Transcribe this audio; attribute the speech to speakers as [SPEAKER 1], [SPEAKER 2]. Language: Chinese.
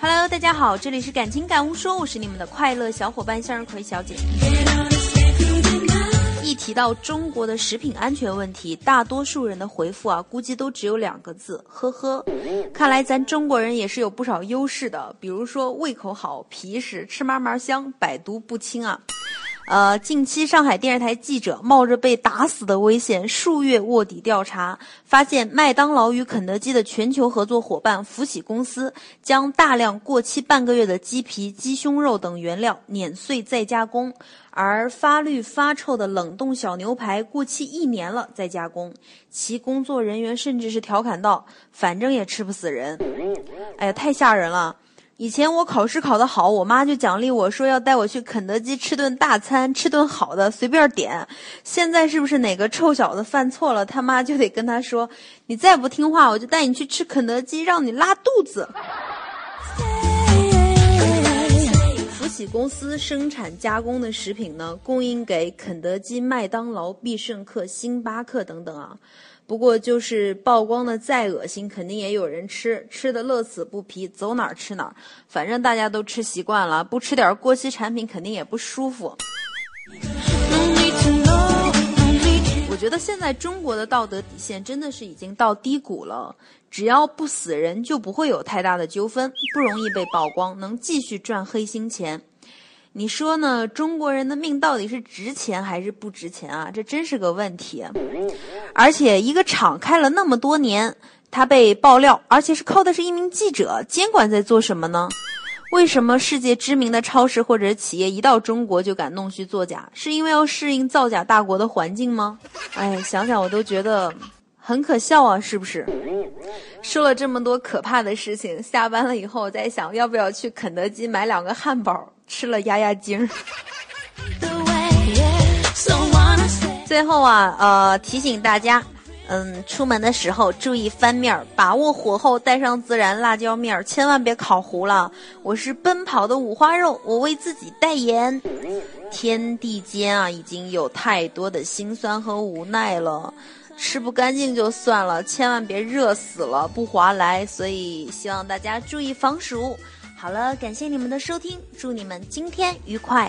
[SPEAKER 1] Hello，大家好，这里是感情感悟说，我是你们的快乐小伙伴向日葵小姐。一提到中国的食品安全问题，大多数人的回复啊，估计都只有两个字：呵呵。看来咱中国人也是有不少优势的，比如说胃口好、皮实、吃嘛嘛香、百毒不侵啊。呃，近期上海电视台记者冒着被打死的危险，数月卧底调查，发现麦当劳与肯德基的全球合作伙伴福喜公司将大量过期半个月的鸡皮、鸡胸肉等原料碾碎再加工，而发绿发臭的冷冻小牛排过期一年了再加工。其工作人员甚至是调侃道：“反正也吃不死人。”哎呀，太吓人了！以前我考试考得好，我妈就奖励我说要带我去肯德基吃顿大餐，吃顿好的，随便点。现在是不是哪个臭小子犯错了，他妈就得跟他说：“你再不听话，我就带你去吃肯德基，让你拉肚子。”福喜公司生产加工的食品呢，供应给肯德基、麦当劳、必胜客、星巴克等等啊。不过就是曝光的再恶心，肯定也有人吃，吃的乐此不疲，走哪儿吃哪儿。反正大家都吃习惯了，不吃点过期产品肯定也不舒服。我觉得现在中国的道德底线真的是已经到低谷了，只要不死人，就不会有太大的纠纷，不容易被曝光，能继续赚黑心钱。你说呢？中国人的命到底是值钱还是不值钱啊？这真是个问题。而且一个厂开了那么多年，他被爆料，而且是靠的是一名记者监管在做什么呢？为什么世界知名的超市或者企业一到中国就敢弄虚作假？是因为要适应造假大国的环境吗？哎，想想我都觉得很可笑啊，是不是？说了这么多可怕的事情，下班了以后我在想要不要去肯德基买两个汉堡。吃了压压惊。最后啊，呃，提醒大家，嗯，出门的时候注意翻面儿，把握火候，带上孜然、辣椒面儿，千万别烤糊了。我是奔跑的五花肉，我为自己代言。天地间啊，已经有太多的辛酸和无奈了，吃不干净就算了，千万别热死了，不划来。所以希望大家注意防暑。好了，感谢你们的收听，祝你们今天愉快。